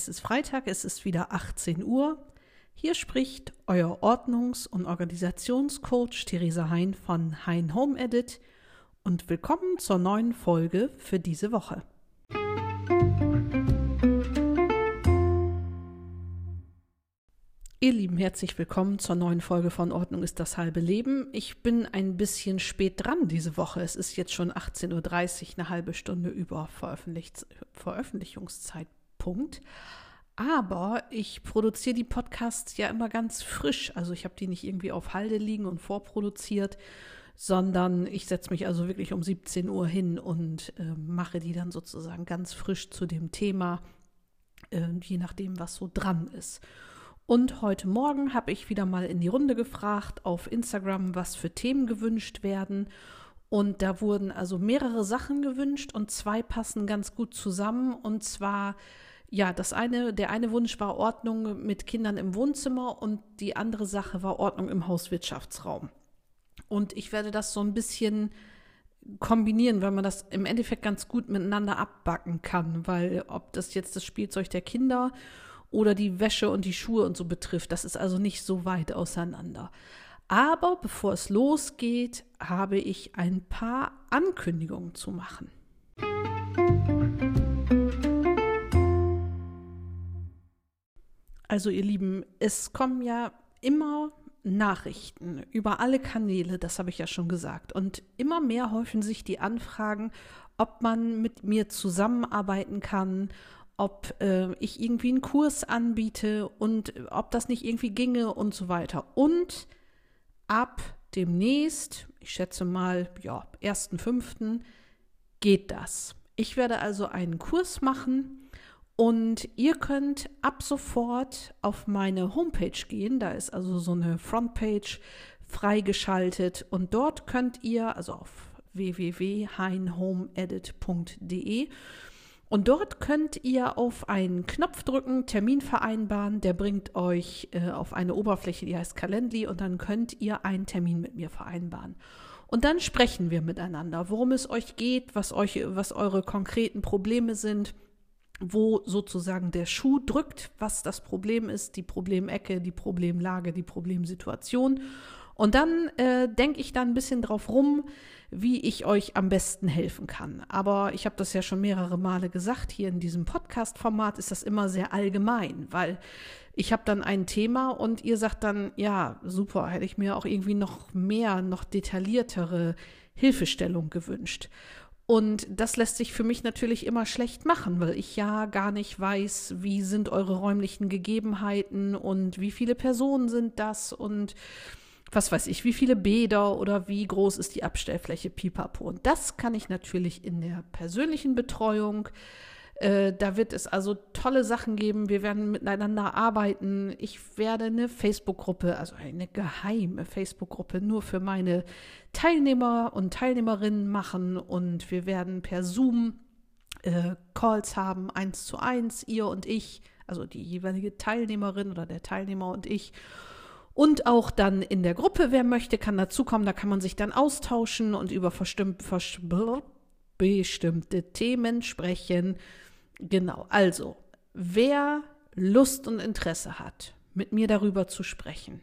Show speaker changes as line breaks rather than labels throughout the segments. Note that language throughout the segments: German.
Es ist Freitag, es ist wieder 18 Uhr. Hier spricht euer Ordnungs- und Organisationscoach Theresa Hein von Hein Home Edit und willkommen zur neuen Folge für diese Woche. Ihr Lieben, herzlich willkommen zur neuen Folge von Ordnung ist das halbe Leben. Ich bin ein bisschen spät dran diese Woche. Es ist jetzt schon 18.30 Uhr, eine halbe Stunde über Veröffentlich Veröffentlichungszeitpunkt. Aber ich produziere die Podcasts ja immer ganz frisch. Also ich habe die nicht irgendwie auf Halde liegen und vorproduziert, sondern ich setze mich also wirklich um 17 Uhr hin und äh, mache die dann sozusagen ganz frisch zu dem Thema, äh, je nachdem, was so dran ist. Und heute Morgen habe ich wieder mal in die Runde gefragt auf Instagram, was für Themen gewünscht werden. Und da wurden also mehrere Sachen gewünscht und zwei passen ganz gut zusammen. Und zwar, ja, das eine, der eine Wunsch war Ordnung mit Kindern im Wohnzimmer und die andere Sache war Ordnung im Hauswirtschaftsraum. Und ich werde das so ein bisschen kombinieren, weil man das im Endeffekt ganz gut miteinander abbacken kann, weil ob das jetzt das Spielzeug der Kinder oder die Wäsche und die Schuhe und so betrifft. Das ist also nicht so weit auseinander. Aber bevor es losgeht, habe ich ein paar Ankündigungen zu machen. Also ihr Lieben, es kommen ja immer Nachrichten über alle Kanäle, das habe ich ja schon gesagt. Und immer mehr häufen sich die Anfragen, ob man mit mir zusammenarbeiten kann, ob äh, ich irgendwie einen Kurs anbiete und ob das nicht irgendwie ginge und so weiter. Und ab demnächst, ich schätze mal, ja, 1.5. geht das. Ich werde also einen Kurs machen und ihr könnt ab sofort auf meine Homepage gehen. Da ist also so eine Frontpage freigeschaltet und dort könnt ihr, also auf www.heinhomeedit.de, und dort könnt ihr auf einen Knopf drücken, Termin vereinbaren, der bringt euch äh, auf eine Oberfläche, die heißt Calendly und dann könnt ihr einen Termin mit mir vereinbaren. Und dann sprechen wir miteinander, worum es euch geht, was euch, was eure konkreten Probleme sind, wo sozusagen der Schuh drückt, was das Problem ist, die Problemecke, die Problemlage, die Problemsituation. Und dann äh, denke ich da ein bisschen drauf rum, wie ich euch am besten helfen kann. Aber ich habe das ja schon mehrere Male gesagt, hier in diesem Podcast-Format ist das immer sehr allgemein, weil ich habe dann ein Thema und ihr sagt dann, ja, super, hätte ich mir auch irgendwie noch mehr, noch detailliertere Hilfestellung gewünscht. Und das lässt sich für mich natürlich immer schlecht machen, weil ich ja gar nicht weiß, wie sind eure räumlichen Gegebenheiten und wie viele Personen sind das und was weiß ich, wie viele Bäder oder wie groß ist die Abstellfläche Pipapo. Und das kann ich natürlich in der persönlichen Betreuung. Äh, da wird es also tolle Sachen geben. Wir werden miteinander arbeiten. Ich werde eine Facebook-Gruppe, also eine geheime Facebook-Gruppe nur für meine Teilnehmer und Teilnehmerinnen machen. Und wir werden per Zoom äh, Calls haben, eins zu eins, ihr und ich, also die jeweilige Teilnehmerin oder der Teilnehmer und ich. Und auch dann in der Gruppe, wer möchte, kann dazukommen. Da kann man sich dann austauschen und über bestimmte Themen sprechen. Genau, also, wer Lust und Interesse hat, mit mir darüber zu sprechen,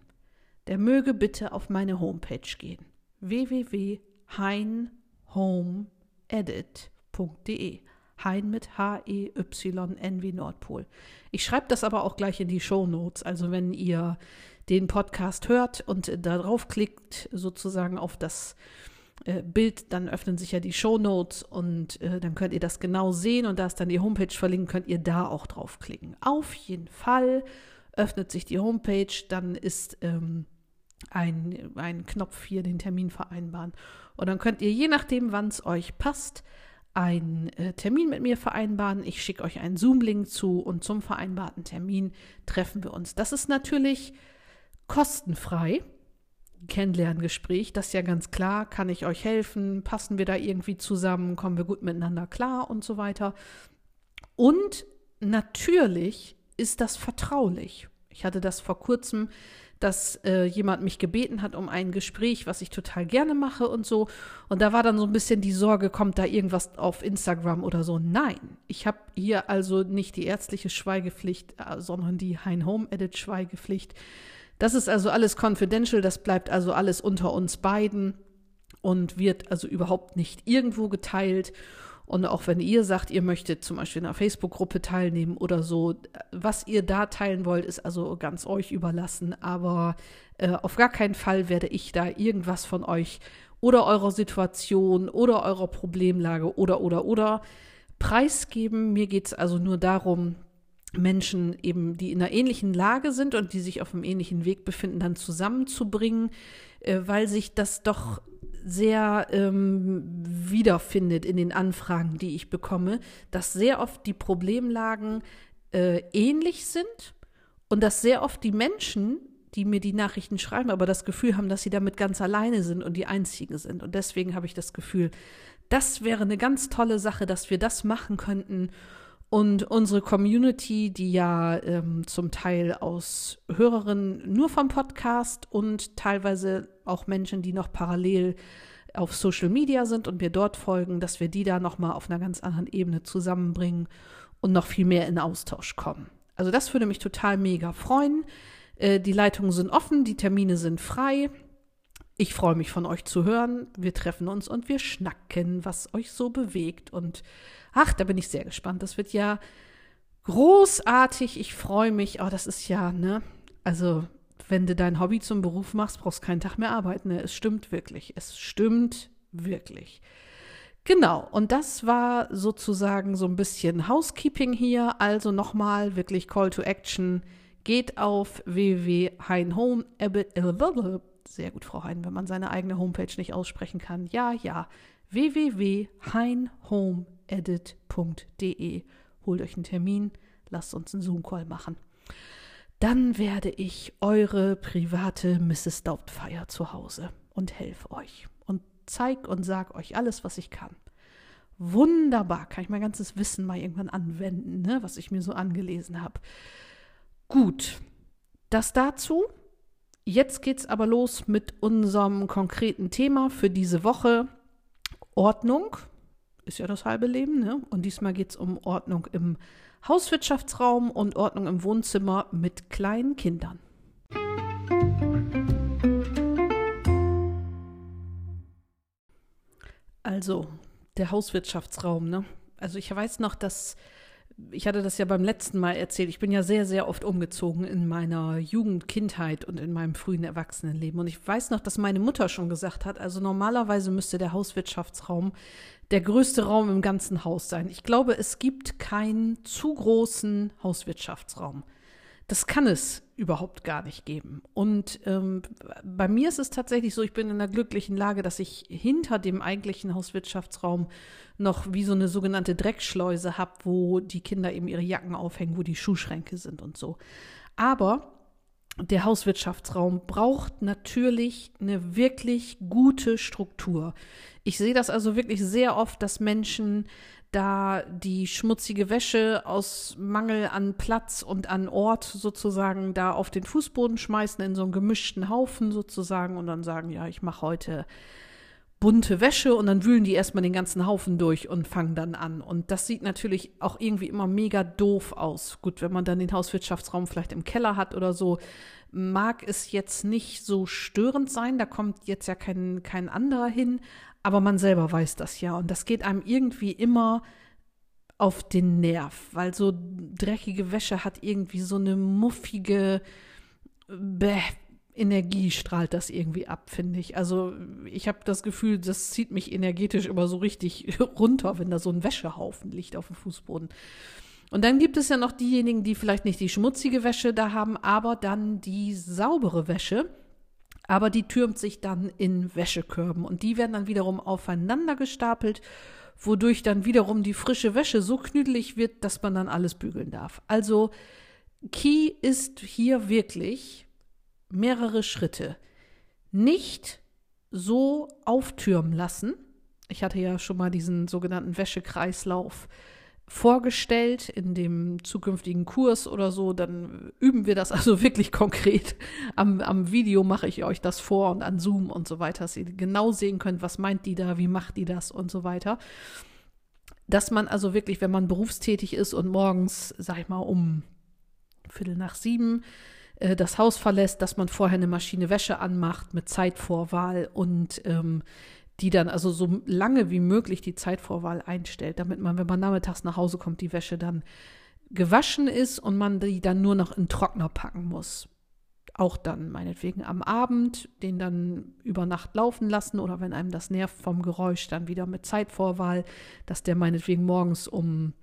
der möge bitte auf meine Homepage gehen. www.heinhomeedit.de Hein mit H-E-Y-N wie Nordpol. Ich schreibe das aber auch gleich in die Show Notes. Also wenn ihr den Podcast hört und da draufklickt, sozusagen auf das äh, Bild, dann öffnen sich ja die Show Notes und äh, dann könnt ihr das genau sehen und da ist dann die Homepage verlinkt, könnt ihr da auch draufklicken. Auf jeden Fall öffnet sich die Homepage, dann ist ähm, ein, ein Knopf hier, den Termin vereinbaren. Und dann könnt ihr, je nachdem, wann es euch passt, einen äh, Termin mit mir vereinbaren. Ich schicke euch einen Zoom-Link zu und zum vereinbarten Termin treffen wir uns. Das ist natürlich kostenfrei. Kennenlerngespräch, das ist ja ganz klar. Kann ich euch helfen? Passen wir da irgendwie zusammen? Kommen wir gut miteinander klar und so weiter? Und natürlich ist das vertraulich. Ich hatte das vor kurzem, dass äh, jemand mich gebeten hat um ein Gespräch, was ich total gerne mache und so. Und da war dann so ein bisschen die Sorge, kommt da irgendwas auf Instagram oder so. Nein, ich habe hier also nicht die ärztliche Schweigepflicht, äh, sondern die Hein Home Edit Schweigepflicht. Das ist also alles confidential, das bleibt also alles unter uns beiden und wird also überhaupt nicht irgendwo geteilt. Und auch wenn ihr sagt, ihr möchtet zum Beispiel in einer Facebook-Gruppe teilnehmen oder so, was ihr da teilen wollt, ist also ganz euch überlassen. Aber äh, auf gar keinen Fall werde ich da irgendwas von euch oder eurer Situation oder eurer Problemlage oder oder oder preisgeben. Mir geht es also nur darum, Menschen eben, die in einer ähnlichen Lage sind und die sich auf einem ähnlichen Weg befinden, dann zusammenzubringen, äh, weil sich das doch sehr ähm, wiederfindet in den Anfragen, die ich bekomme, dass sehr oft die Problemlagen äh, ähnlich sind und dass sehr oft die Menschen, die mir die Nachrichten schreiben, aber das Gefühl haben, dass sie damit ganz alleine sind und die Einzigen sind. Und deswegen habe ich das Gefühl, das wäre eine ganz tolle Sache, dass wir das machen könnten und unsere Community, die ja ähm, zum Teil aus Hörerinnen nur vom Podcast und teilweise auch Menschen, die noch parallel auf Social Media sind und mir dort folgen, dass wir die da nochmal auf einer ganz anderen Ebene zusammenbringen und noch viel mehr in Austausch kommen. Also das würde mich total mega freuen. Äh, die Leitungen sind offen, die Termine sind frei. Ich freue mich von euch zu hören. Wir treffen uns und wir schnacken, was euch so bewegt und Ach, da bin ich sehr gespannt. Das wird ja großartig. Ich freue mich. Oh, das ist ja, ne? Also, wenn du dein Hobby zum Beruf machst, brauchst keinen Tag mehr arbeiten. Ne? Es stimmt wirklich. Es stimmt wirklich. Genau, und das war sozusagen so ein bisschen Housekeeping hier. Also nochmal wirklich Call to Action. Geht auf www.heinhome. Sehr gut, Frau Hein, wenn man seine eigene Homepage nicht aussprechen kann. Ja, ja. www.heinhome.de edit.de. Holt euch einen Termin, lasst uns einen Zoom-Call machen. Dann werde ich eure private Mrs. Doubtfire zu Hause und helfe euch und zeig und sag euch alles, was ich kann. Wunderbar, kann ich mein ganzes Wissen mal irgendwann anwenden, ne, was ich mir so angelesen habe. Gut, das dazu. Jetzt geht's aber los mit unserem konkreten Thema für diese Woche. Ordnung ist ja das halbe Leben, ne? Und diesmal geht es um Ordnung im Hauswirtschaftsraum und Ordnung im Wohnzimmer mit kleinen Kindern. Also, der Hauswirtschaftsraum, ne? Also ich weiß noch, dass ich hatte das ja beim letzten Mal erzählt, ich bin ja sehr, sehr oft umgezogen in meiner Jugend, Kindheit und in meinem frühen Erwachsenenleben. Und ich weiß noch, dass meine Mutter schon gesagt hat, also normalerweise müsste der Hauswirtschaftsraum der größte Raum im ganzen Haus sein. Ich glaube, es gibt keinen zu großen Hauswirtschaftsraum. Das kann es überhaupt gar nicht geben. Und ähm, bei mir ist es tatsächlich so, ich bin in der glücklichen Lage, dass ich hinter dem eigentlichen Hauswirtschaftsraum noch wie so eine sogenannte Dreckschleuse habe, wo die Kinder eben ihre Jacken aufhängen, wo die Schuhschränke sind und so. Aber der Hauswirtschaftsraum braucht natürlich eine wirklich gute Struktur. Ich sehe das also wirklich sehr oft, dass Menschen da die schmutzige Wäsche aus Mangel an Platz und an Ort sozusagen da auf den Fußboden schmeißen in so einen gemischten Haufen sozusagen und dann sagen, ja, ich mache heute bunte Wäsche und dann wühlen die erstmal den ganzen Haufen durch und fangen dann an. Und das sieht natürlich auch irgendwie immer mega doof aus. Gut, wenn man dann den Hauswirtschaftsraum vielleicht im Keller hat oder so, mag es jetzt nicht so störend sein. Da kommt jetzt ja kein, kein anderer hin, aber man selber weiß das ja. Und das geht einem irgendwie immer auf den Nerv, weil so dreckige Wäsche hat irgendwie so eine muffige Bäh, Energie strahlt das irgendwie ab, finde ich. Also ich habe das Gefühl, das zieht mich energetisch immer so richtig runter, wenn da so ein Wäschehaufen liegt auf dem Fußboden. Und dann gibt es ja noch diejenigen, die vielleicht nicht die schmutzige Wäsche da haben, aber dann die saubere Wäsche. Aber die türmt sich dann in Wäschekörben und die werden dann wiederum aufeinander gestapelt, wodurch dann wiederum die frische Wäsche so knüdelig wird, dass man dann alles bügeln darf. Also Key ist hier wirklich mehrere Schritte. Nicht so auftürmen lassen. Ich hatte ja schon mal diesen sogenannten Wäschekreislauf vorgestellt in dem zukünftigen Kurs oder so, dann üben wir das also wirklich konkret. Am, am Video mache ich euch das vor und an Zoom und so weiter, dass ihr genau sehen könnt, was meint die da, wie macht die das und so weiter. Dass man also wirklich, wenn man berufstätig ist und morgens, sag ich mal, um Viertel nach sieben äh, das Haus verlässt, dass man vorher eine Maschine Wäsche anmacht mit Zeitvorwahl und ähm, die dann also so lange wie möglich die Zeitvorwahl einstellt, damit man, wenn man nachmittags nach Hause kommt, die Wäsche dann gewaschen ist und man die dann nur noch in Trockner packen muss. Auch dann meinetwegen am Abend den dann über Nacht laufen lassen oder wenn einem das nervt vom Geräusch, dann wieder mit Zeitvorwahl, dass der meinetwegen morgens um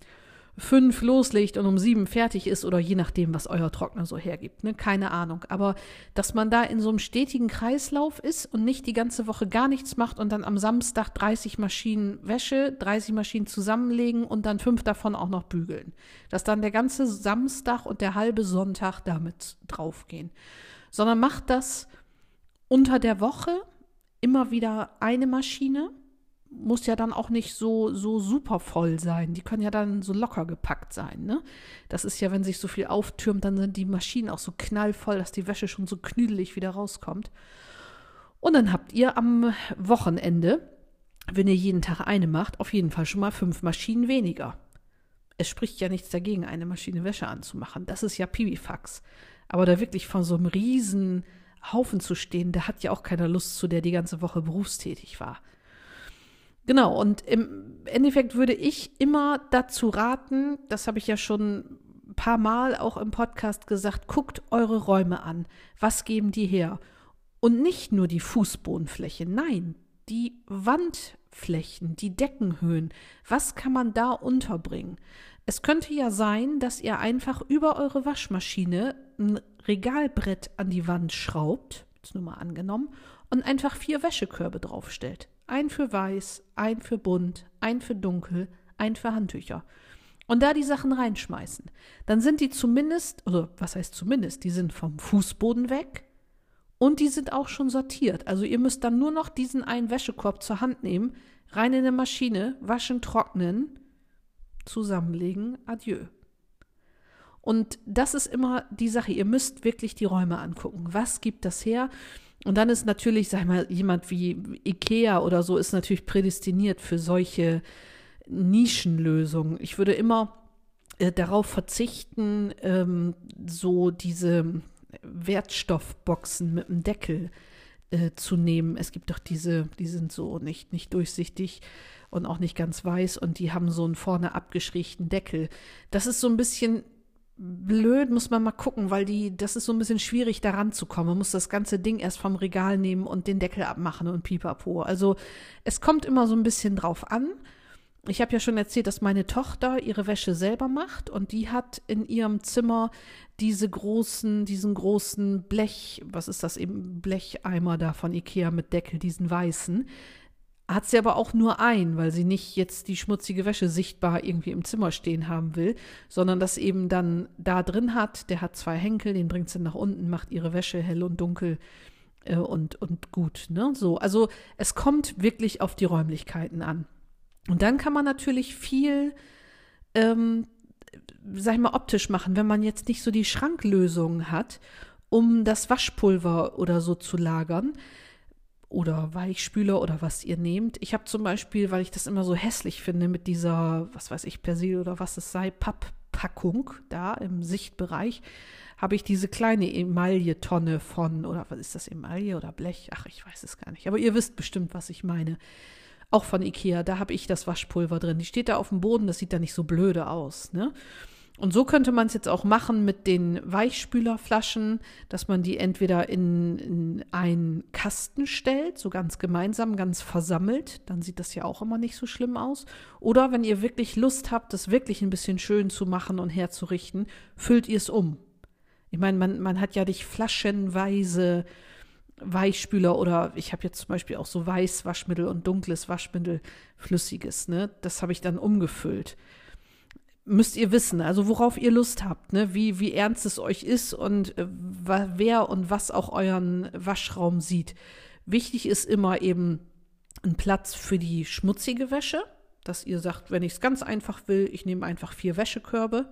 fünf loslegt und um sieben fertig ist oder je nachdem, was euer Trockner so hergibt. Ne? Keine Ahnung. Aber dass man da in so einem stetigen Kreislauf ist und nicht die ganze Woche gar nichts macht und dann am Samstag 30 Maschinen Wäsche, 30 Maschinen zusammenlegen und dann fünf davon auch noch bügeln. Dass dann der ganze Samstag und der halbe Sonntag damit draufgehen. Sondern macht das unter der Woche immer wieder eine Maschine muss ja dann auch nicht so, so super voll sein. Die können ja dann so locker gepackt sein. Ne? Das ist ja, wenn sich so viel auftürmt, dann sind die Maschinen auch so knallvoll, dass die Wäsche schon so knüdelig wieder rauskommt. Und dann habt ihr am Wochenende, wenn ihr jeden Tag eine macht, auf jeden Fall schon mal fünf Maschinen weniger. Es spricht ja nichts dagegen, eine Maschine Wäsche anzumachen. Das ist ja Pibifax. Aber da wirklich von so einem riesen Haufen zu stehen, da hat ja auch keiner Lust zu, der die ganze Woche berufstätig war. Genau, und im Endeffekt würde ich immer dazu raten, das habe ich ja schon ein paar Mal auch im Podcast gesagt, guckt eure Räume an. Was geben die her? Und nicht nur die Fußbodenfläche, nein, die Wandflächen, die Deckenhöhen. Was kann man da unterbringen? Es könnte ja sein, dass ihr einfach über eure Waschmaschine ein Regalbrett an die Wand schraubt, jetzt nur mal angenommen, und einfach vier Wäschekörbe draufstellt. Ein für weiß, ein für bunt, ein für dunkel, ein für Handtücher. Und da die Sachen reinschmeißen. Dann sind die zumindest, oder was heißt zumindest, die sind vom Fußboden weg und die sind auch schon sortiert. Also ihr müsst dann nur noch diesen einen Wäschekorb zur Hand nehmen, rein in eine Maschine, waschen, trocknen, zusammenlegen, adieu. Und das ist immer die Sache. Ihr müsst wirklich die Räume angucken. Was gibt das her? Und dann ist natürlich, sag mal, jemand wie Ikea oder so ist natürlich prädestiniert für solche Nischenlösungen. Ich würde immer äh, darauf verzichten, ähm, so diese Wertstoffboxen mit dem Deckel äh, zu nehmen. Es gibt doch diese, die sind so nicht, nicht durchsichtig und auch nicht ganz weiß und die haben so einen vorne abgeschrägten Deckel. Das ist so ein bisschen blöd, muss man mal gucken, weil die, das ist so ein bisschen schwierig, da ranzukommen. Man muss das ganze Ding erst vom Regal nehmen und den Deckel abmachen und pipapo. Also es kommt immer so ein bisschen drauf an. Ich habe ja schon erzählt, dass meine Tochter ihre Wäsche selber macht und die hat in ihrem Zimmer diese großen, diesen großen Blech, was ist das eben, Blecheimer da von Ikea mit Deckel, diesen weißen hat sie aber auch nur ein, weil sie nicht jetzt die schmutzige Wäsche sichtbar irgendwie im Zimmer stehen haben will, sondern das eben dann da drin hat. Der hat zwei Henkel, den bringt sie nach unten, macht ihre Wäsche hell und dunkel äh, und, und gut. Ne? So, also es kommt wirklich auf die Räumlichkeiten an. Und dann kann man natürlich viel, ähm, sag ich mal, optisch machen, wenn man jetzt nicht so die Schranklösung hat, um das Waschpulver oder so zu lagern oder Weichspüler oder was ihr nehmt. Ich habe zum Beispiel, weil ich das immer so hässlich finde, mit dieser, was weiß ich, Persil oder was es sei, Papppackung da im Sichtbereich, habe ich diese kleine Emaille-Tonne von, oder was ist das, Emaille oder Blech? Ach, ich weiß es gar nicht. Aber ihr wisst bestimmt, was ich meine. Auch von Ikea, da habe ich das Waschpulver drin. Die steht da auf dem Boden, das sieht da nicht so blöde aus, ne? Und so könnte man es jetzt auch machen mit den Weichspülerflaschen, dass man die entweder in, in einen Kasten stellt, so ganz gemeinsam, ganz versammelt, dann sieht das ja auch immer nicht so schlimm aus. Oder wenn ihr wirklich Lust habt, das wirklich ein bisschen schön zu machen und herzurichten, füllt ihr es um. Ich meine, man, man hat ja nicht flaschenweise Weichspüler oder ich habe jetzt zum Beispiel auch so Weißwaschmittel und dunkles Waschmittel, flüssiges, ne? Das habe ich dann umgefüllt müsst ihr wissen, also worauf ihr Lust habt, ne? wie, wie ernst es euch ist und äh, wer und was auch euren Waschraum sieht. Wichtig ist immer eben ein Platz für die schmutzige Wäsche, dass ihr sagt, wenn ich es ganz einfach will, ich nehme einfach vier Wäschekörbe.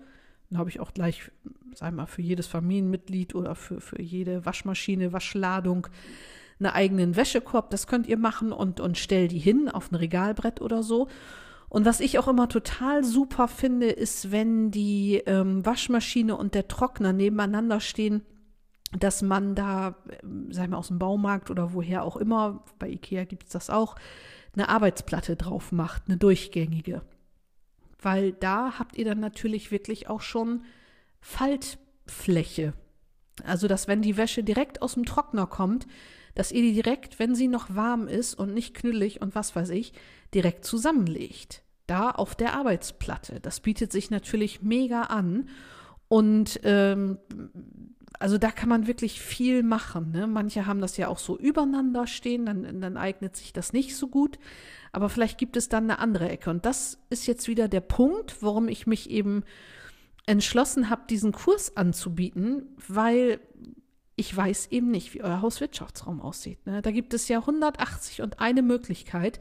Dann habe ich auch gleich, sagen wir mal, für jedes Familienmitglied oder für, für jede Waschmaschine, Waschladung einen eigenen Wäschekorb. Das könnt ihr machen und, und stell die hin auf ein Regalbrett oder so. Und was ich auch immer total super finde, ist, wenn die ähm, Waschmaschine und der Trockner nebeneinander stehen, dass man da, ähm, sagen wir aus dem Baumarkt oder woher auch immer, bei Ikea gibt es das auch, eine Arbeitsplatte drauf macht, eine durchgängige. Weil da habt ihr dann natürlich wirklich auch schon Faltfläche. Also, dass wenn die Wäsche direkt aus dem Trockner kommt, dass ihr die direkt, wenn sie noch warm ist und nicht knüllig und was weiß ich, direkt zusammenlegt. Da auf der Arbeitsplatte. Das bietet sich natürlich mega an. Und ähm, also da kann man wirklich viel machen. Ne? Manche haben das ja auch so übereinander stehen, dann, dann eignet sich das nicht so gut. Aber vielleicht gibt es dann eine andere Ecke. Und das ist jetzt wieder der Punkt, warum ich mich eben entschlossen habe, diesen Kurs anzubieten, weil ich weiß eben nicht, wie euer Hauswirtschaftsraum aussieht. Ne? Da gibt es ja 180 und eine Möglichkeit.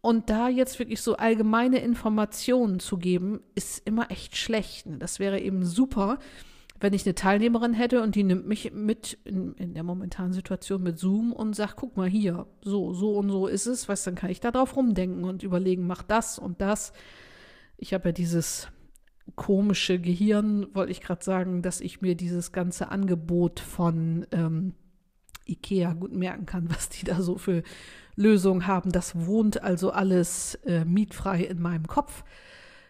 Und da jetzt wirklich so allgemeine Informationen zu geben, ist immer echt schlecht. Ne? Das wäre eben super, wenn ich eine Teilnehmerin hätte und die nimmt mich mit in, in der momentanen Situation mit Zoom und sagt, guck mal hier, so, so und so ist es, was dann kann ich da drauf rumdenken und überlegen, mach das und das. Ich habe ja dieses komische Gehirn, wollte ich gerade sagen, dass ich mir dieses ganze Angebot von ähm, Ikea gut merken kann, was die da so für Lösungen haben. Das wohnt also alles äh, mietfrei in meinem Kopf.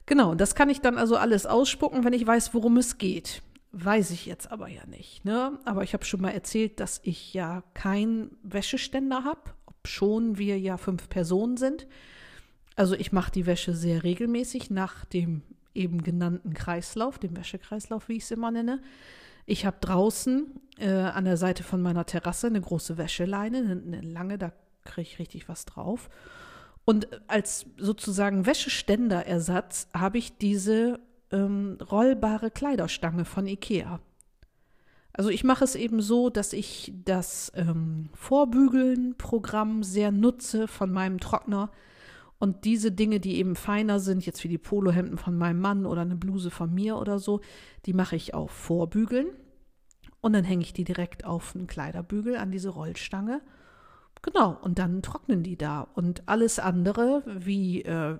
Genau, das kann ich dann also alles ausspucken, wenn ich weiß, worum es geht. Weiß ich jetzt aber ja nicht. Ne? Aber ich habe schon mal erzählt, dass ich ja keinen Wäscheständer habe, obschon wir ja fünf Personen sind. Also ich mache die Wäsche sehr regelmäßig nach dem eben genannten Kreislauf, dem Wäschekreislauf, wie ich es immer nenne. Ich habe draußen äh, an der Seite von meiner Terrasse eine große Wäscheleine, eine, eine lange, da kriege ich richtig was drauf. Und als sozusagen Wäscheständerersatz habe ich diese ähm, rollbare Kleiderstange von Ikea. Also ich mache es eben so, dass ich das ähm, Vorbügeln-Programm sehr nutze von meinem Trockner und diese Dinge, die eben feiner sind, jetzt wie die Polohemden von meinem Mann oder eine Bluse von mir oder so, die mache ich auf Vorbügeln und dann hänge ich die direkt auf einen Kleiderbügel an diese Rollstange Genau, und dann trocknen die da. Und alles andere, wie, äh,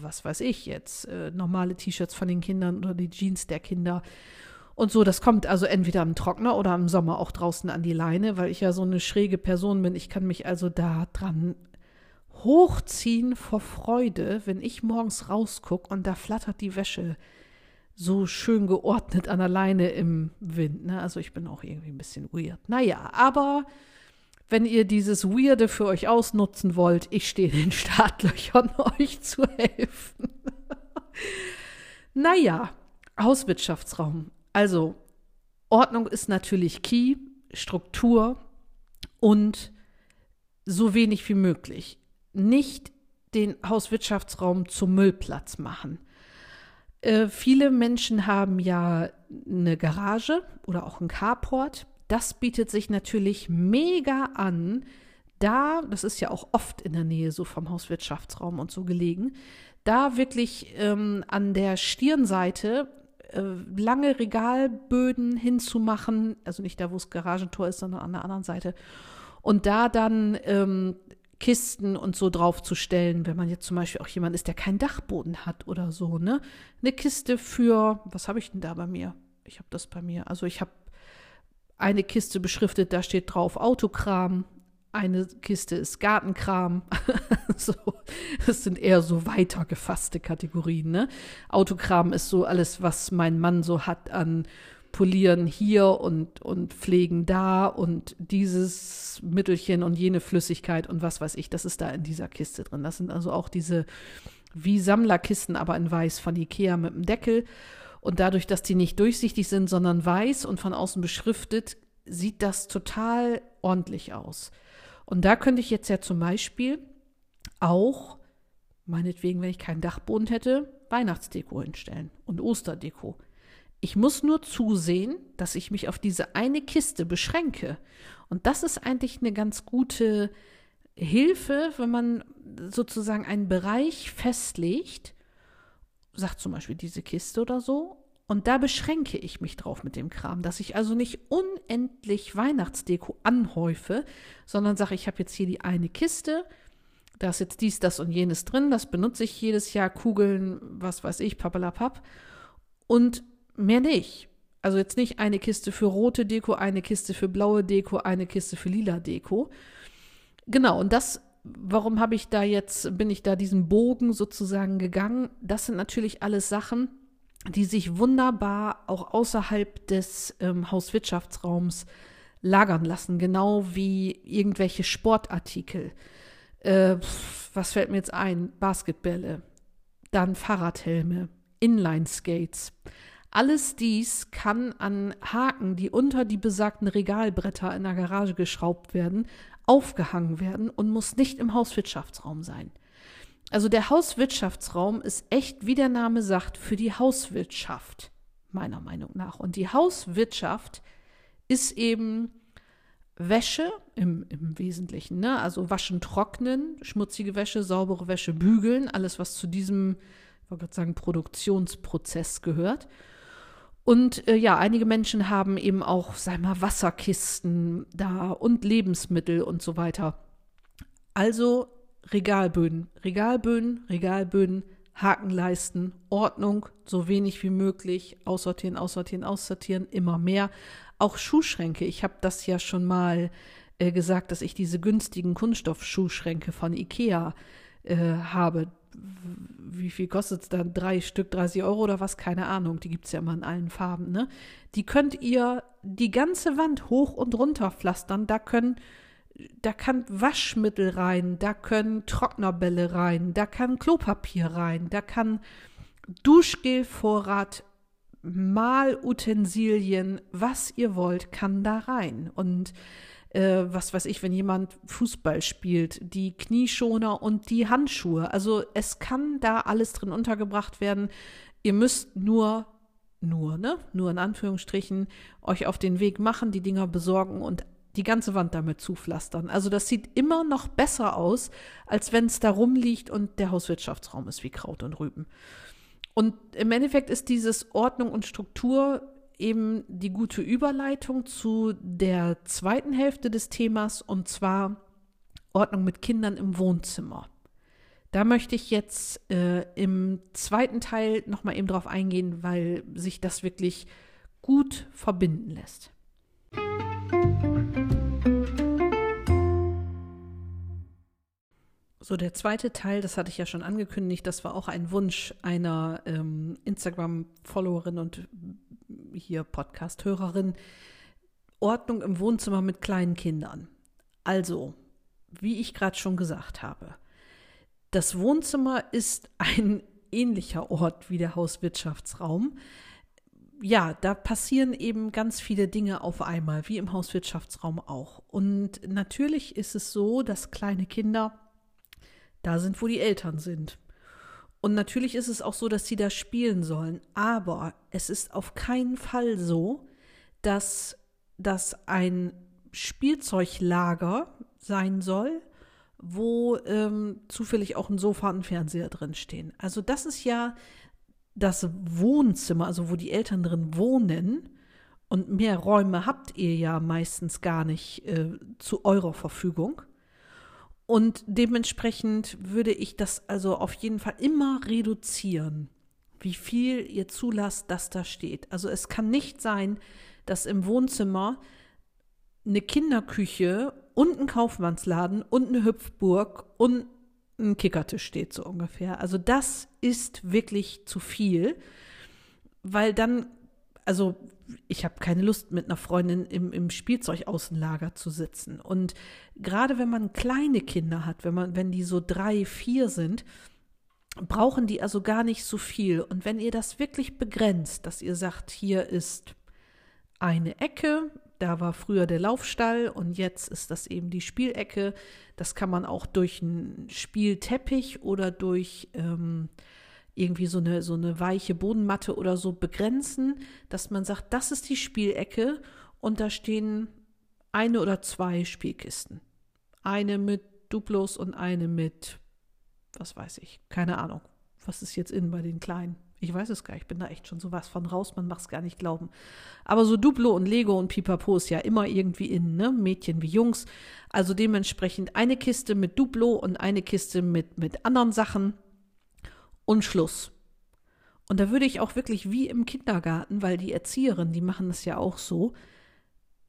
was weiß ich jetzt, äh, normale T-Shirts von den Kindern oder die Jeans der Kinder und so, das kommt also entweder im Trockner oder im Sommer auch draußen an die Leine, weil ich ja so eine schräge Person bin. Ich kann mich also da dran hochziehen vor Freude, wenn ich morgens rausgucke und da flattert die Wäsche so schön geordnet an der Leine im Wind. Ne? Also ich bin auch irgendwie ein bisschen weird. Naja, aber wenn ihr dieses Weirde für euch ausnutzen wollt, ich stehe in den Startlöchern, euch zu helfen. naja, Hauswirtschaftsraum. Also, Ordnung ist natürlich Key, Struktur und so wenig wie möglich. Nicht den Hauswirtschaftsraum zum Müllplatz machen. Äh, viele Menschen haben ja eine Garage oder auch einen Carport. Das bietet sich natürlich mega an, da, das ist ja auch oft in der Nähe so vom Hauswirtschaftsraum und so gelegen, da wirklich ähm, an der Stirnseite äh, lange Regalböden hinzumachen, also nicht da, wo das Garagentor ist, sondern an der anderen Seite, und da dann ähm, Kisten und so draufzustellen, wenn man jetzt zum Beispiel auch jemand ist, der keinen Dachboden hat oder so, ne? Eine Kiste für, was habe ich denn da bei mir? Ich habe das bei mir. Also ich habe eine Kiste beschriftet, da steht drauf Autokram, eine Kiste ist Gartenkram. so, das sind eher so weiter gefasste Kategorien. Ne? Autokram ist so alles, was mein Mann so hat an Polieren hier und, und Pflegen da und dieses Mittelchen und jene Flüssigkeit und was weiß ich, das ist da in dieser Kiste drin. Das sind also auch diese wie Sammlerkisten, aber in weiß von Ikea mit dem Deckel. Und dadurch, dass die nicht durchsichtig sind, sondern weiß und von außen beschriftet, sieht das total ordentlich aus. Und da könnte ich jetzt ja zum Beispiel auch, meinetwegen, wenn ich keinen Dachboden hätte, Weihnachtsdeko hinstellen und Osterdeko. Ich muss nur zusehen, dass ich mich auf diese eine Kiste beschränke. Und das ist eigentlich eine ganz gute Hilfe, wenn man sozusagen einen Bereich festlegt, sagt zum Beispiel diese Kiste oder so, und da beschränke ich mich drauf mit dem Kram, dass ich also nicht unendlich Weihnachtsdeko anhäufe, sondern sage, ich habe jetzt hier die eine Kiste, da ist jetzt dies, das und jenes drin, das benutze ich jedes Jahr, Kugeln, was weiß ich, pappelapapp. Und mehr nicht. Also jetzt nicht eine Kiste für rote Deko, eine Kiste für blaue Deko, eine Kiste für lila Deko. Genau, und das, warum habe ich da jetzt, bin ich da diesen Bogen sozusagen gegangen? Das sind natürlich alles Sachen, die sich wunderbar auch außerhalb des ähm, Hauswirtschaftsraums lagern lassen, genau wie irgendwelche Sportartikel. Äh, was fällt mir jetzt ein? Basketbälle, dann Fahrradhelme, Inline-Skates. Alles dies kann an Haken, die unter die besagten Regalbretter in der Garage geschraubt werden, aufgehangen werden und muss nicht im Hauswirtschaftsraum sein. Also der Hauswirtschaftsraum ist echt, wie der Name sagt, für die Hauswirtschaft, meiner Meinung nach. Und die Hauswirtschaft ist eben Wäsche im, im Wesentlichen, ne? also waschen, trocknen, schmutzige Wäsche, saubere Wäsche, bügeln, alles, was zu diesem, ich wollte gerade sagen, Produktionsprozess gehört. Und äh, ja, einige Menschen haben eben auch, wir mal, Wasserkisten da und Lebensmittel und so weiter. Also Regalböden, Regalböden, Regalböden, Hakenleisten, Ordnung, so wenig wie möglich, aussortieren, aussortieren, aussortieren, immer mehr. Auch Schuhschränke. Ich habe das ja schon mal äh, gesagt, dass ich diese günstigen Kunststoffschuhschränke von Ikea äh, habe. Wie viel kostet es dann? Drei Stück, 30 Euro oder was? Keine Ahnung. Die gibt es ja immer in allen Farben. Ne? Die könnt ihr die ganze Wand hoch und runter pflastern. Da können da kann Waschmittel rein, da können Trocknerbälle rein, da kann Klopapier rein, da kann Duschgelvorrat, Malutensilien, was ihr wollt, kann da rein. Und äh, was weiß ich, wenn jemand Fußball spielt, die Knieschoner und die Handschuhe. Also es kann da alles drin untergebracht werden. Ihr müsst nur nur, ne? Nur in Anführungsstrichen, euch auf den Weg machen, die Dinger besorgen und die ganze Wand damit zupflastern. Also das sieht immer noch besser aus, als wenn es da rumliegt und der Hauswirtschaftsraum ist wie Kraut und Rüben. Und im Endeffekt ist dieses Ordnung und Struktur eben die gute Überleitung zu der zweiten Hälfte des Themas und zwar Ordnung mit Kindern im Wohnzimmer. Da möchte ich jetzt äh, im zweiten Teil nochmal eben drauf eingehen, weil sich das wirklich gut verbinden lässt. So, der zweite Teil, das hatte ich ja schon angekündigt, das war auch ein Wunsch einer ähm, Instagram-Followerin und hier Podcast-Hörerin. Ordnung im Wohnzimmer mit kleinen Kindern. Also, wie ich gerade schon gesagt habe, das Wohnzimmer ist ein ähnlicher Ort wie der Hauswirtschaftsraum ja, da passieren eben ganz viele Dinge auf einmal, wie im Hauswirtschaftsraum auch. Und natürlich ist es so, dass kleine Kinder da sind, wo die Eltern sind. Und natürlich ist es auch so, dass sie da spielen sollen. Aber es ist auf keinen Fall so, dass das ein Spielzeuglager sein soll, wo ähm, zufällig auch ein Sofa und ein Fernseher drin stehen. Also das ist ja das Wohnzimmer, also wo die Eltern drin wohnen, und mehr Räume habt ihr ja meistens gar nicht äh, zu eurer Verfügung. Und dementsprechend würde ich das also auf jeden Fall immer reduzieren, wie viel ihr zulasst, dass da steht. Also es kann nicht sein, dass im Wohnzimmer eine Kinderküche und ein Kaufmannsladen und eine Hüpfburg und ein Kickertisch steht, so ungefähr. Also das ist wirklich zu viel, weil dann, also ich habe keine Lust, mit einer Freundin im, im Spielzeugaußenlager zu sitzen. Und gerade wenn man kleine Kinder hat, wenn man, wenn die so drei, vier sind, brauchen die also gar nicht so viel. Und wenn ihr das wirklich begrenzt, dass ihr sagt, hier ist eine Ecke, da war früher der Laufstall und jetzt ist das eben die Spielecke. Das kann man auch durch einen Spielteppich oder durch ähm, irgendwie so eine, so eine weiche Bodenmatte oder so begrenzen, dass man sagt, das ist die Spielecke und da stehen eine oder zwei Spielkisten. Eine mit Duplos und eine mit, was weiß ich, keine Ahnung. Was ist jetzt in bei den Kleinen? Ich weiß es gar nicht, ich bin da echt schon sowas von raus, man macht es gar nicht glauben. Aber so Duplo und Lego und Pipapo ist ja immer irgendwie in, ne? Mädchen wie Jungs. Also dementsprechend eine Kiste mit Duplo und eine Kiste mit, mit anderen Sachen und Schluss. Und da würde ich auch wirklich wie im Kindergarten, weil die Erzieherin, die machen das ja auch so,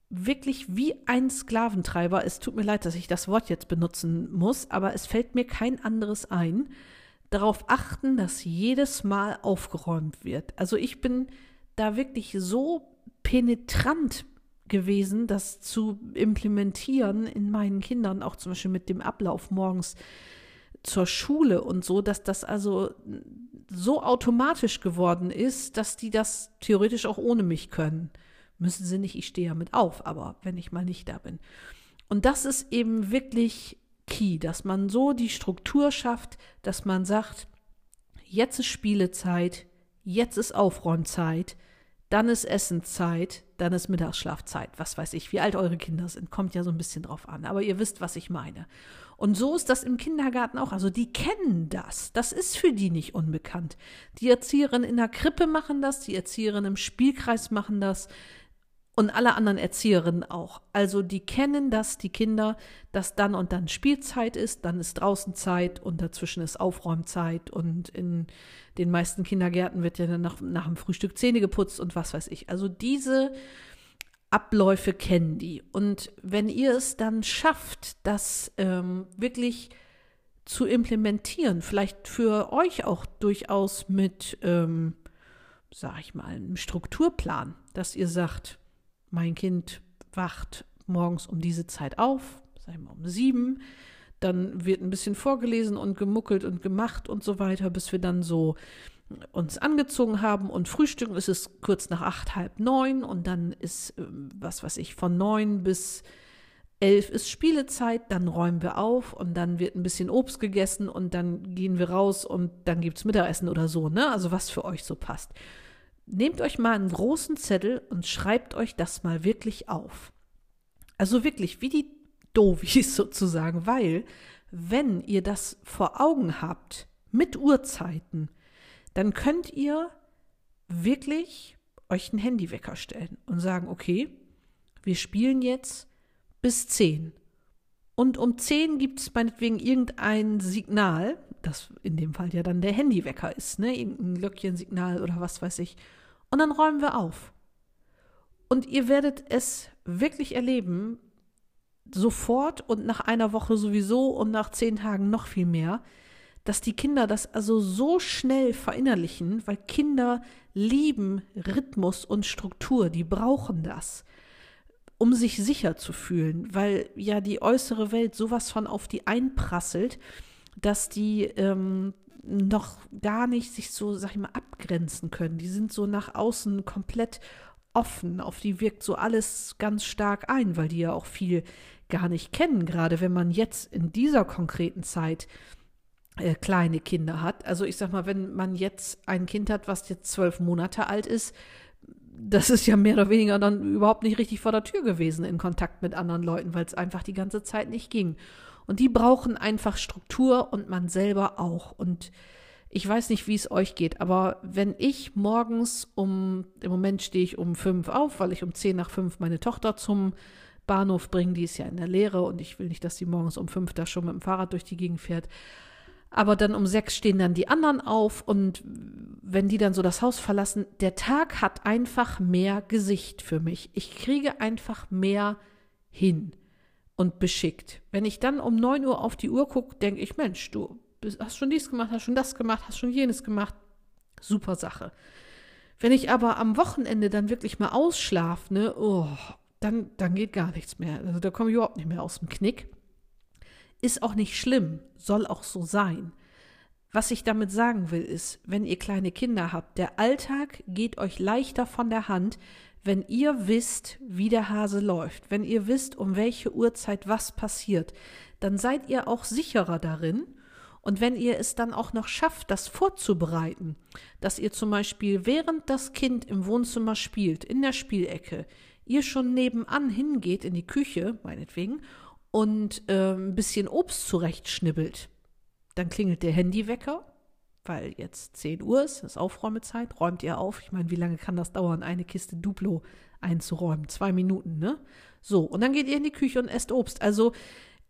wirklich wie ein Sklaventreiber. Es tut mir leid, dass ich das Wort jetzt benutzen muss, aber es fällt mir kein anderes ein darauf achten, dass jedes Mal aufgeräumt wird. Also ich bin da wirklich so penetrant gewesen, das zu implementieren in meinen Kindern, auch zum Beispiel mit dem Ablauf morgens zur Schule und so, dass das also so automatisch geworden ist, dass die das theoretisch auch ohne mich können. Müssen sie nicht, ich stehe ja mit auf, aber wenn ich mal nicht da bin. Und das ist eben wirklich Key, dass man so die Struktur schafft, dass man sagt, jetzt ist Spielezeit, jetzt ist Aufräumzeit, dann ist Essenszeit, dann ist Mittagsschlafzeit. Was weiß ich, wie alt eure Kinder sind, kommt ja so ein bisschen drauf an. Aber ihr wisst, was ich meine. Und so ist das im Kindergarten auch. Also die kennen das. Das ist für die nicht unbekannt. Die Erzieherinnen in der Krippe machen das, die Erzieherinnen im Spielkreis machen das. Und alle anderen Erzieherinnen auch. Also die kennen das, die Kinder, dass dann und dann Spielzeit ist, dann ist draußen Zeit und dazwischen ist Aufräumzeit und in den meisten Kindergärten wird ja dann nach, nach dem Frühstück Zähne geputzt und was weiß ich. Also diese Abläufe kennen die. Und wenn ihr es dann schafft, das ähm, wirklich zu implementieren, vielleicht für euch auch durchaus mit, ähm, sag ich mal, einem Strukturplan, dass ihr sagt, mein Kind wacht morgens um diese Zeit auf, sagen wir um sieben, dann wird ein bisschen vorgelesen und gemuckelt und gemacht und so weiter, bis wir dann so uns angezogen haben und frühstücken ist es kurz nach acht, halb neun und dann ist, ähm, was weiß ich, von neun bis elf ist Spielezeit, dann räumen wir auf und dann wird ein bisschen Obst gegessen und dann gehen wir raus und dann gibt es Mittagessen oder so, ne? Also was für euch so passt. Nehmt euch mal einen großen Zettel und schreibt euch das mal wirklich auf. Also wirklich, wie die Dovis sozusagen, weil wenn ihr das vor Augen habt, mit Uhrzeiten, dann könnt ihr wirklich euch einen Handywecker stellen und sagen, okay, wir spielen jetzt bis 10. Und um 10 gibt es meinetwegen irgendein Signal, das in dem Fall ja dann der Handywecker ist, ne? Irgendein Glöckchensignal oder was weiß ich. Und dann räumen wir auf. Und ihr werdet es wirklich erleben, sofort und nach einer Woche sowieso und nach zehn Tagen noch viel mehr, dass die Kinder das also so schnell verinnerlichen, weil Kinder lieben Rhythmus und Struktur, die brauchen das, um sich sicher zu fühlen, weil ja die äußere Welt sowas von auf die einprasselt, dass die ähm, noch gar nicht sich so, sag ich mal, abgrenzen können. Die sind so nach außen komplett offen, auf die wirkt so alles ganz stark ein, weil die ja auch viel gar nicht kennen, gerade wenn man jetzt in dieser konkreten Zeit äh, kleine Kinder hat. Also ich sag mal, wenn man jetzt ein Kind hat, was jetzt zwölf Monate alt ist, das ist ja mehr oder weniger dann überhaupt nicht richtig vor der Tür gewesen in Kontakt mit anderen Leuten, weil es einfach die ganze Zeit nicht ging. Und die brauchen einfach Struktur und man selber auch. Und ich weiß nicht, wie es euch geht, aber wenn ich morgens um, im Moment stehe ich um fünf auf, weil ich um zehn nach fünf meine Tochter zum Bahnhof bringe, die ist ja in der Lehre und ich will nicht, dass sie morgens um fünf da schon mit dem Fahrrad durch die Gegend fährt. Aber dann um sechs stehen dann die anderen auf und wenn die dann so das Haus verlassen, der Tag hat einfach mehr Gesicht für mich. Ich kriege einfach mehr hin und beschickt. Wenn ich dann um 9 Uhr auf die Uhr gucke, denke ich, Mensch, du hast schon dies gemacht, hast schon das gemacht, hast schon jenes gemacht. Super Sache. Wenn ich aber am Wochenende dann wirklich mal ausschlafe, ne, oh, dann, dann geht gar nichts mehr. Also da komme ich überhaupt nicht mehr aus dem Knick. Ist auch nicht schlimm, soll auch so sein. Was ich damit sagen will, ist, wenn ihr kleine Kinder habt, der Alltag geht euch leichter von der Hand, wenn ihr wisst, wie der Hase läuft, wenn ihr wisst, um welche Uhrzeit was passiert, dann seid ihr auch sicherer darin. Und wenn ihr es dann auch noch schafft, das vorzubereiten, dass ihr zum Beispiel während das Kind im Wohnzimmer spielt, in der Spielecke, ihr schon nebenan hingeht in die Küche, meinetwegen, und äh, ein bisschen Obst zurechtschnibbelt. Dann klingelt der Handywecker, weil jetzt 10 Uhr ist, ist Aufräumezeit, räumt ihr auf. Ich meine, wie lange kann das dauern, eine Kiste Duplo einzuräumen? Zwei Minuten, ne? So, und dann geht ihr in die Küche und esst Obst. Also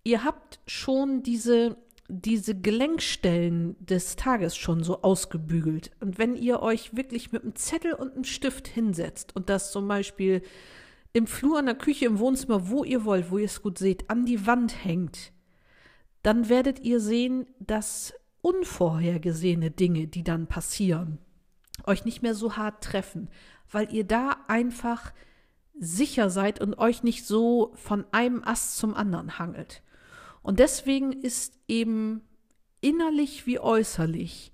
ihr habt schon diese, diese Gelenkstellen des Tages schon so ausgebügelt. Und wenn ihr euch wirklich mit einem Zettel und einem Stift hinsetzt und das zum Beispiel im Flur, in der Küche, im Wohnzimmer, wo ihr wollt, wo ihr es gut seht, an die Wand hängt, dann werdet ihr sehen, dass unvorhergesehene Dinge, die dann passieren, euch nicht mehr so hart treffen, weil ihr da einfach sicher seid und euch nicht so von einem Ast zum anderen hangelt. Und deswegen ist eben innerlich wie äußerlich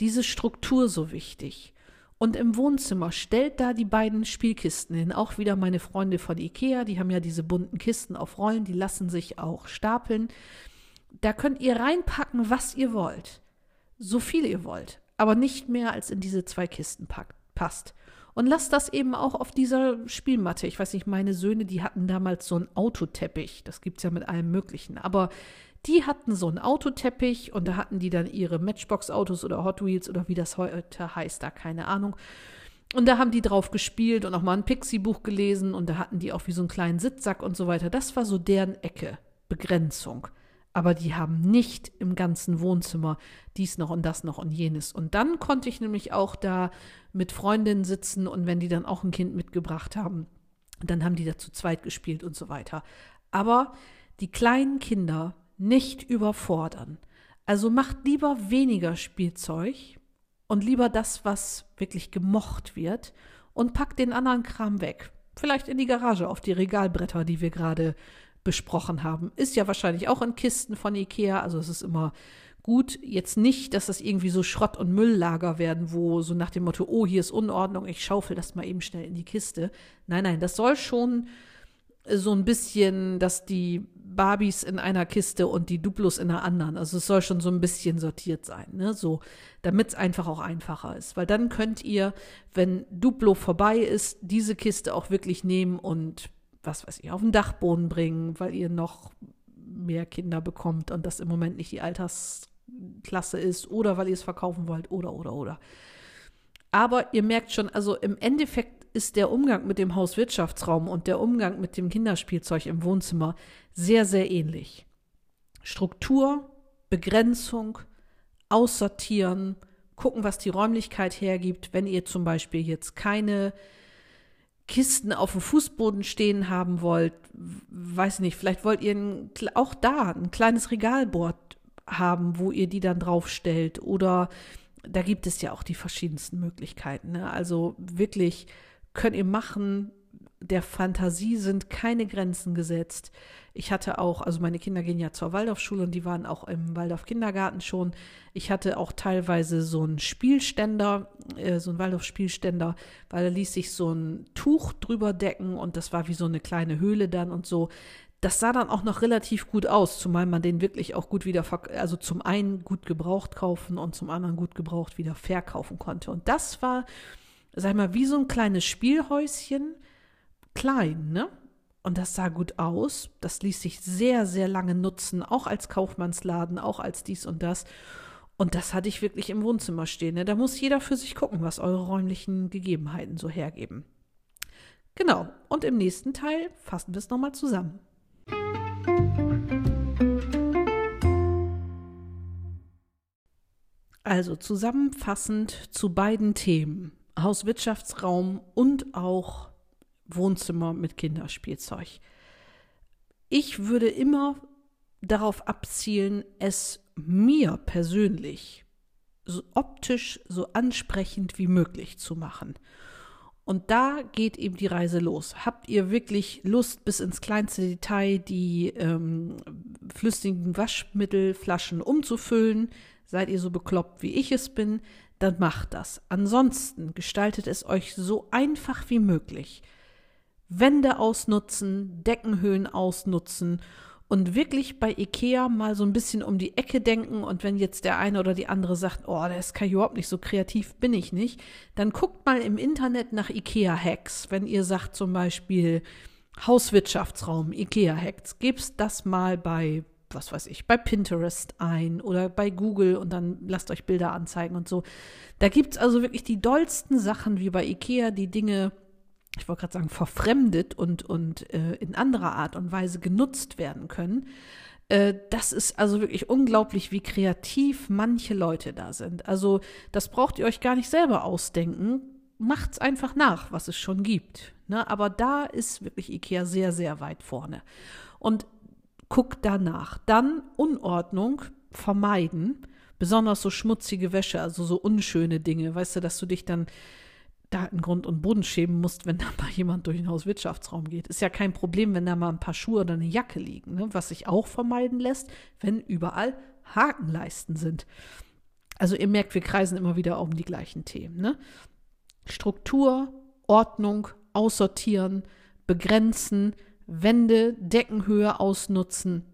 diese Struktur so wichtig. Und im Wohnzimmer stellt da die beiden Spielkisten hin. Auch wieder meine Freunde von Ikea, die haben ja diese bunten Kisten auf Rollen, die lassen sich auch stapeln. Da könnt ihr reinpacken, was ihr wollt. So viel ihr wollt. Aber nicht mehr als in diese zwei Kisten passt. Und lasst das eben auch auf dieser Spielmatte. Ich weiß nicht, meine Söhne, die hatten damals so einen Autoteppich. Das gibt es ja mit allem Möglichen. Aber die hatten so einen Autoteppich und da hatten die dann ihre Matchbox-Autos oder Hot Wheels oder wie das heute heißt, da keine Ahnung. Und da haben die drauf gespielt und auch mal ein Pixie-Buch gelesen und da hatten die auch wie so einen kleinen Sitzsack und so weiter. Das war so deren Ecke, Begrenzung. Aber die haben nicht im ganzen Wohnzimmer dies noch und das noch und jenes. Und dann konnte ich nämlich auch da mit Freundinnen sitzen und wenn die dann auch ein Kind mitgebracht haben, dann haben die da zu zweit gespielt und so weiter. Aber die kleinen Kinder nicht überfordern. Also macht lieber weniger Spielzeug und lieber das, was wirklich gemocht wird und packt den anderen Kram weg. Vielleicht in die Garage auf die Regalbretter, die wir gerade besprochen haben. Ist ja wahrscheinlich auch in Kisten von Ikea, also es ist immer gut. Jetzt nicht, dass das irgendwie so Schrott- und Mülllager werden, wo so nach dem Motto, oh, hier ist Unordnung, ich schaufel das mal eben schnell in die Kiste. Nein, nein, das soll schon so ein bisschen, dass die Barbies in einer Kiste und die Duplos in einer anderen. Also es soll schon so ein bisschen sortiert sein, ne? So, damit es einfach auch einfacher ist. Weil dann könnt ihr, wenn Duplo vorbei ist, diese Kiste auch wirklich nehmen und was weiß ich, auf den Dachboden bringen, weil ihr noch mehr Kinder bekommt und das im Moment nicht die Altersklasse ist oder weil ihr es verkaufen wollt oder oder oder. Aber ihr merkt schon, also im Endeffekt ist der Umgang mit dem Hauswirtschaftsraum und der Umgang mit dem Kinderspielzeug im Wohnzimmer sehr, sehr ähnlich. Struktur, Begrenzung, aussortieren, gucken, was die Räumlichkeit hergibt. Wenn ihr zum Beispiel jetzt keine Kisten auf dem Fußboden stehen haben wollt, weiß nicht, vielleicht wollt ihr ein, auch da ein kleines Regalbord haben, wo ihr die dann draufstellt. Oder da gibt es ja auch die verschiedensten Möglichkeiten. Ne? Also wirklich könnt ihr machen. Der Fantasie sind keine Grenzen gesetzt. Ich hatte auch, also meine Kinder gehen ja zur Waldorfschule und die waren auch im Waldorf Kindergarten schon. Ich hatte auch teilweise so einen Spielständer, äh, so einen Waldorf-Spielständer, weil da ließ sich so ein Tuch drüber decken und das war wie so eine kleine Höhle dann und so. Das sah dann auch noch relativ gut aus, zumal man den wirklich auch gut wieder, also zum einen gut gebraucht kaufen und zum anderen gut gebraucht wieder verkaufen konnte. Und das war sag mal, wie so ein kleines Spielhäuschen, klein, ne? Und das sah gut aus. Das ließ sich sehr, sehr lange nutzen, auch als Kaufmannsladen, auch als dies und das. Und das hatte ich wirklich im Wohnzimmer stehen. Ne? Da muss jeder für sich gucken, was eure räumlichen Gegebenheiten so hergeben. Genau. Und im nächsten Teil fassen wir es nochmal zusammen. Also zusammenfassend zu beiden Themen. Hauswirtschaftsraum und auch Wohnzimmer mit Kinderspielzeug. Ich würde immer darauf abzielen, es mir persönlich so optisch so ansprechend wie möglich zu machen. Und da geht eben die Reise los. Habt ihr wirklich Lust, bis ins kleinste Detail die ähm, flüssigen Waschmittelflaschen umzufüllen? Seid ihr so bekloppt, wie ich es bin? dann macht das. Ansonsten gestaltet es euch so einfach wie möglich. Wände ausnutzen, Deckenhöhen ausnutzen und wirklich bei Ikea mal so ein bisschen um die Ecke denken und wenn jetzt der eine oder die andere sagt, oh, das kann ich überhaupt nicht so kreativ, bin ich nicht, dann guckt mal im Internet nach Ikea-Hacks. Wenn ihr sagt zum Beispiel, Hauswirtschaftsraum, IKEA-Hacks. Gebt das mal bei, was weiß ich, bei Pinterest ein oder bei Google und dann lasst euch Bilder anzeigen und so. Da gibt es also wirklich die dollsten Sachen wie bei IKEA, die Dinge, ich wollte gerade sagen, verfremdet und, und äh, in anderer Art und Weise genutzt werden können. Äh, das ist also wirklich unglaublich, wie kreativ manche Leute da sind. Also das braucht ihr euch gar nicht selber ausdenken. Macht's einfach nach, was es schon gibt. Ne? Aber da ist wirklich IKEA sehr, sehr weit vorne. Und guckt danach. Dann Unordnung vermeiden, besonders so schmutzige Wäsche, also so unschöne Dinge. Weißt du, dass du dich dann da in Grund und Boden schämen musst, wenn da mal jemand durch den Hauswirtschaftsraum geht. Ist ja kein Problem, wenn da mal ein paar Schuhe oder eine Jacke liegen, ne? was sich auch vermeiden lässt, wenn überall Hakenleisten sind. Also ihr merkt, wir kreisen immer wieder um die gleichen Themen. Ne? Struktur, Ordnung, aussortieren, begrenzen, Wände, Deckenhöhe ausnutzen,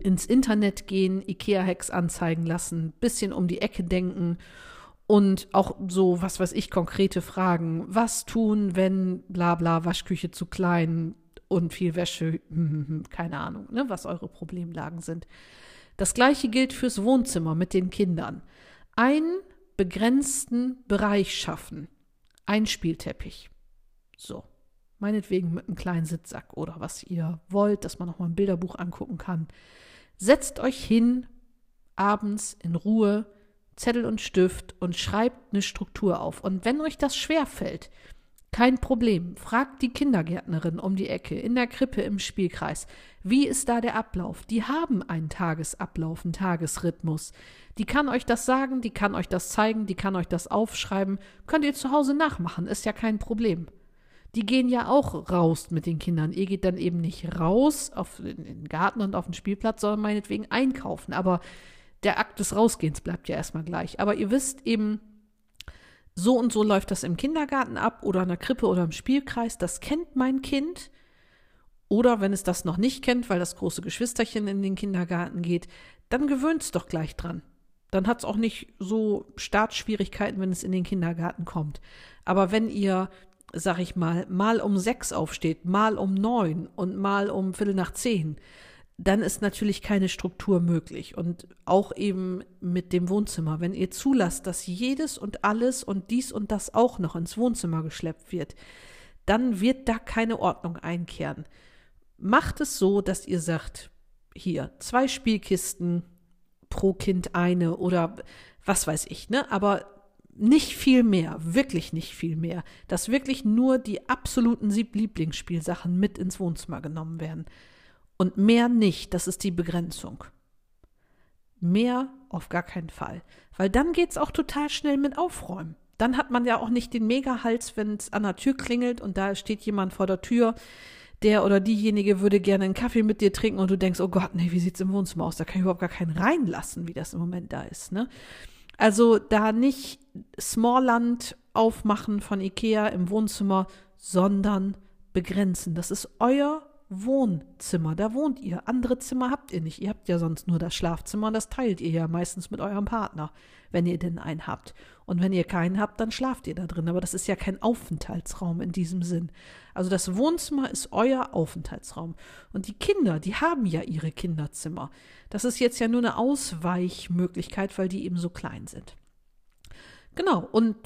ins Internet gehen, IKEA-Hacks anzeigen lassen, bisschen um die Ecke denken und auch so, was weiß ich, konkrete Fragen. Was tun, wenn bla bla, Waschküche zu klein und viel Wäsche, keine Ahnung, ne, was eure Problemlagen sind. Das gleiche gilt fürs Wohnzimmer mit den Kindern. Einen begrenzten Bereich schaffen. Ein Spielteppich. So. Meinetwegen mit einem kleinen Sitzsack oder was ihr wollt, dass man noch mal ein Bilderbuch angucken kann. Setzt euch hin, abends in Ruhe, Zettel und Stift und schreibt eine Struktur auf. Und wenn euch das schwer fällt, kein Problem. Fragt die Kindergärtnerin um die Ecke, in der Krippe, im Spielkreis. Wie ist da der Ablauf? Die haben einen Tagesablauf, einen Tagesrhythmus. Die kann euch das sagen, die kann euch das zeigen, die kann euch das aufschreiben. Könnt ihr zu Hause nachmachen, ist ja kein Problem. Die gehen ja auch raus mit den Kindern. Ihr geht dann eben nicht raus auf, in den Garten und auf den Spielplatz, sondern meinetwegen einkaufen. Aber der Akt des Rausgehens bleibt ja erstmal gleich. Aber ihr wisst eben, so und so läuft das im Kindergarten ab oder in der Krippe oder im Spielkreis. Das kennt mein Kind. Oder wenn es das noch nicht kennt, weil das große Geschwisterchen in den Kindergarten geht, dann gewöhnt es doch gleich dran. Dann hat es auch nicht so Startschwierigkeiten, wenn es in den Kindergarten kommt. Aber wenn ihr, sag ich mal, mal um sechs aufsteht, mal um neun und mal um Viertel nach zehn, dann ist natürlich keine Struktur möglich. Und auch eben mit dem Wohnzimmer. Wenn ihr zulasst, dass jedes und alles und dies und das auch noch ins Wohnzimmer geschleppt wird, dann wird da keine Ordnung einkehren. Macht es so, dass ihr sagt, hier, zwei Spielkisten pro Kind eine oder was weiß ich, ne? Aber nicht viel mehr, wirklich nicht viel mehr, dass wirklich nur die absoluten Lieblingsspielsachen mit ins Wohnzimmer genommen werden. Und mehr nicht, das ist die Begrenzung. Mehr auf gar keinen Fall. Weil dann geht es auch total schnell mit Aufräumen. Dann hat man ja auch nicht den Mega-Hals, wenn es an der Tür klingelt und da steht jemand vor der Tür, der oder diejenige würde gerne einen Kaffee mit dir trinken und du denkst, oh Gott, nee, wie sieht es im Wohnzimmer aus? Da kann ich überhaupt gar keinen reinlassen, wie das im Moment da ist. Ne? Also da nicht Smallland aufmachen von Ikea im Wohnzimmer, sondern begrenzen. Das ist euer Wohnzimmer. Da wohnt ihr. Andere Zimmer habt ihr nicht. Ihr habt ja sonst nur das Schlafzimmer und das teilt ihr ja meistens mit eurem Partner, wenn ihr denn einen habt. Und wenn ihr keinen habt, dann schlaft ihr da drin. Aber das ist ja kein Aufenthaltsraum in diesem Sinn. Also das Wohnzimmer ist euer Aufenthaltsraum. Und die Kinder, die haben ja ihre Kinderzimmer. Das ist jetzt ja nur eine Ausweichmöglichkeit, weil die eben so klein sind. Genau. Und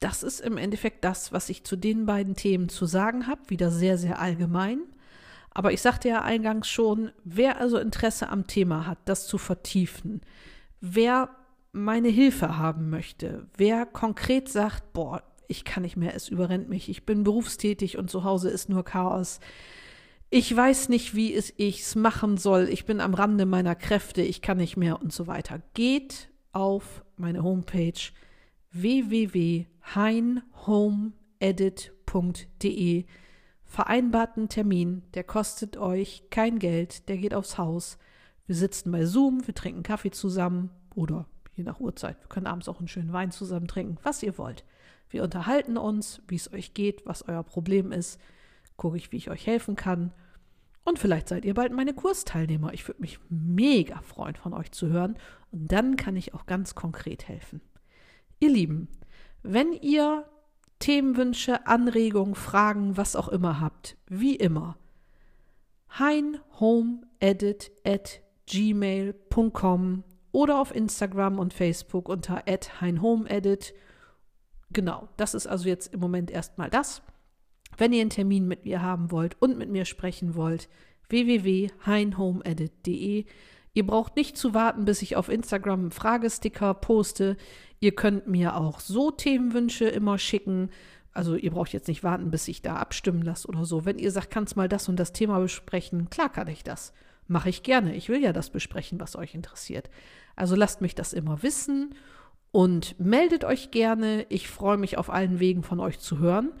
das ist im Endeffekt das, was ich zu den beiden Themen zu sagen habe. Wieder sehr, sehr allgemein. Aber ich sagte ja eingangs schon, wer also Interesse am Thema hat, das zu vertiefen, wer meine Hilfe haben möchte, wer konkret sagt, boah, ich kann nicht mehr, es überrennt mich, ich bin berufstätig und zu Hause ist nur Chaos. Ich weiß nicht, wie es ich's machen soll. Ich bin am Rande meiner Kräfte, ich kann nicht mehr und so weiter. Geht auf meine Homepage www.heinhomeedit.de vereinbarten Termin, der kostet euch kein Geld, der geht aufs Haus. Wir sitzen bei Zoom, wir trinken Kaffee zusammen oder je nach Uhrzeit. Wir können abends auch einen schönen Wein zusammen trinken, was ihr wollt. Wir unterhalten uns, wie es euch geht, was euer Problem ist, gucke ich, wie ich euch helfen kann. Und vielleicht seid ihr bald meine Kursteilnehmer. Ich würde mich mega freuen, von euch zu hören. Und dann kann ich auch ganz konkret helfen. Ihr Lieben, wenn ihr Themenwünsche, Anregungen, Fragen, was auch immer habt, wie immer, heinhomeedit at gmail.com oder auf Instagram und Facebook unter heinhomeedit. Genau, das ist also jetzt im Moment erstmal das. Wenn ihr einen Termin mit mir haben wollt und mit mir sprechen wollt, www.heinhomeedit.de. Ihr braucht nicht zu warten, bis ich auf Instagram einen Fragesticker poste. Ihr könnt mir auch so Themenwünsche immer schicken. Also ihr braucht jetzt nicht warten, bis ich da abstimmen lasse oder so. Wenn ihr sagt, kannst mal das und das Thema besprechen, klar kann ich das. Mache ich gerne. Ich will ja das besprechen, was euch interessiert. Also lasst mich das immer wissen und meldet euch gerne. Ich freue mich auf allen Wegen von euch zu hören.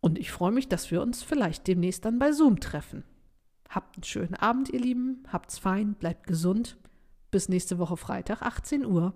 Und ich freue mich, dass wir uns vielleicht demnächst dann bei Zoom treffen. Habt einen schönen Abend, ihr Lieben. Habt's fein, bleibt gesund. Bis nächste Woche Freitag, 18 Uhr.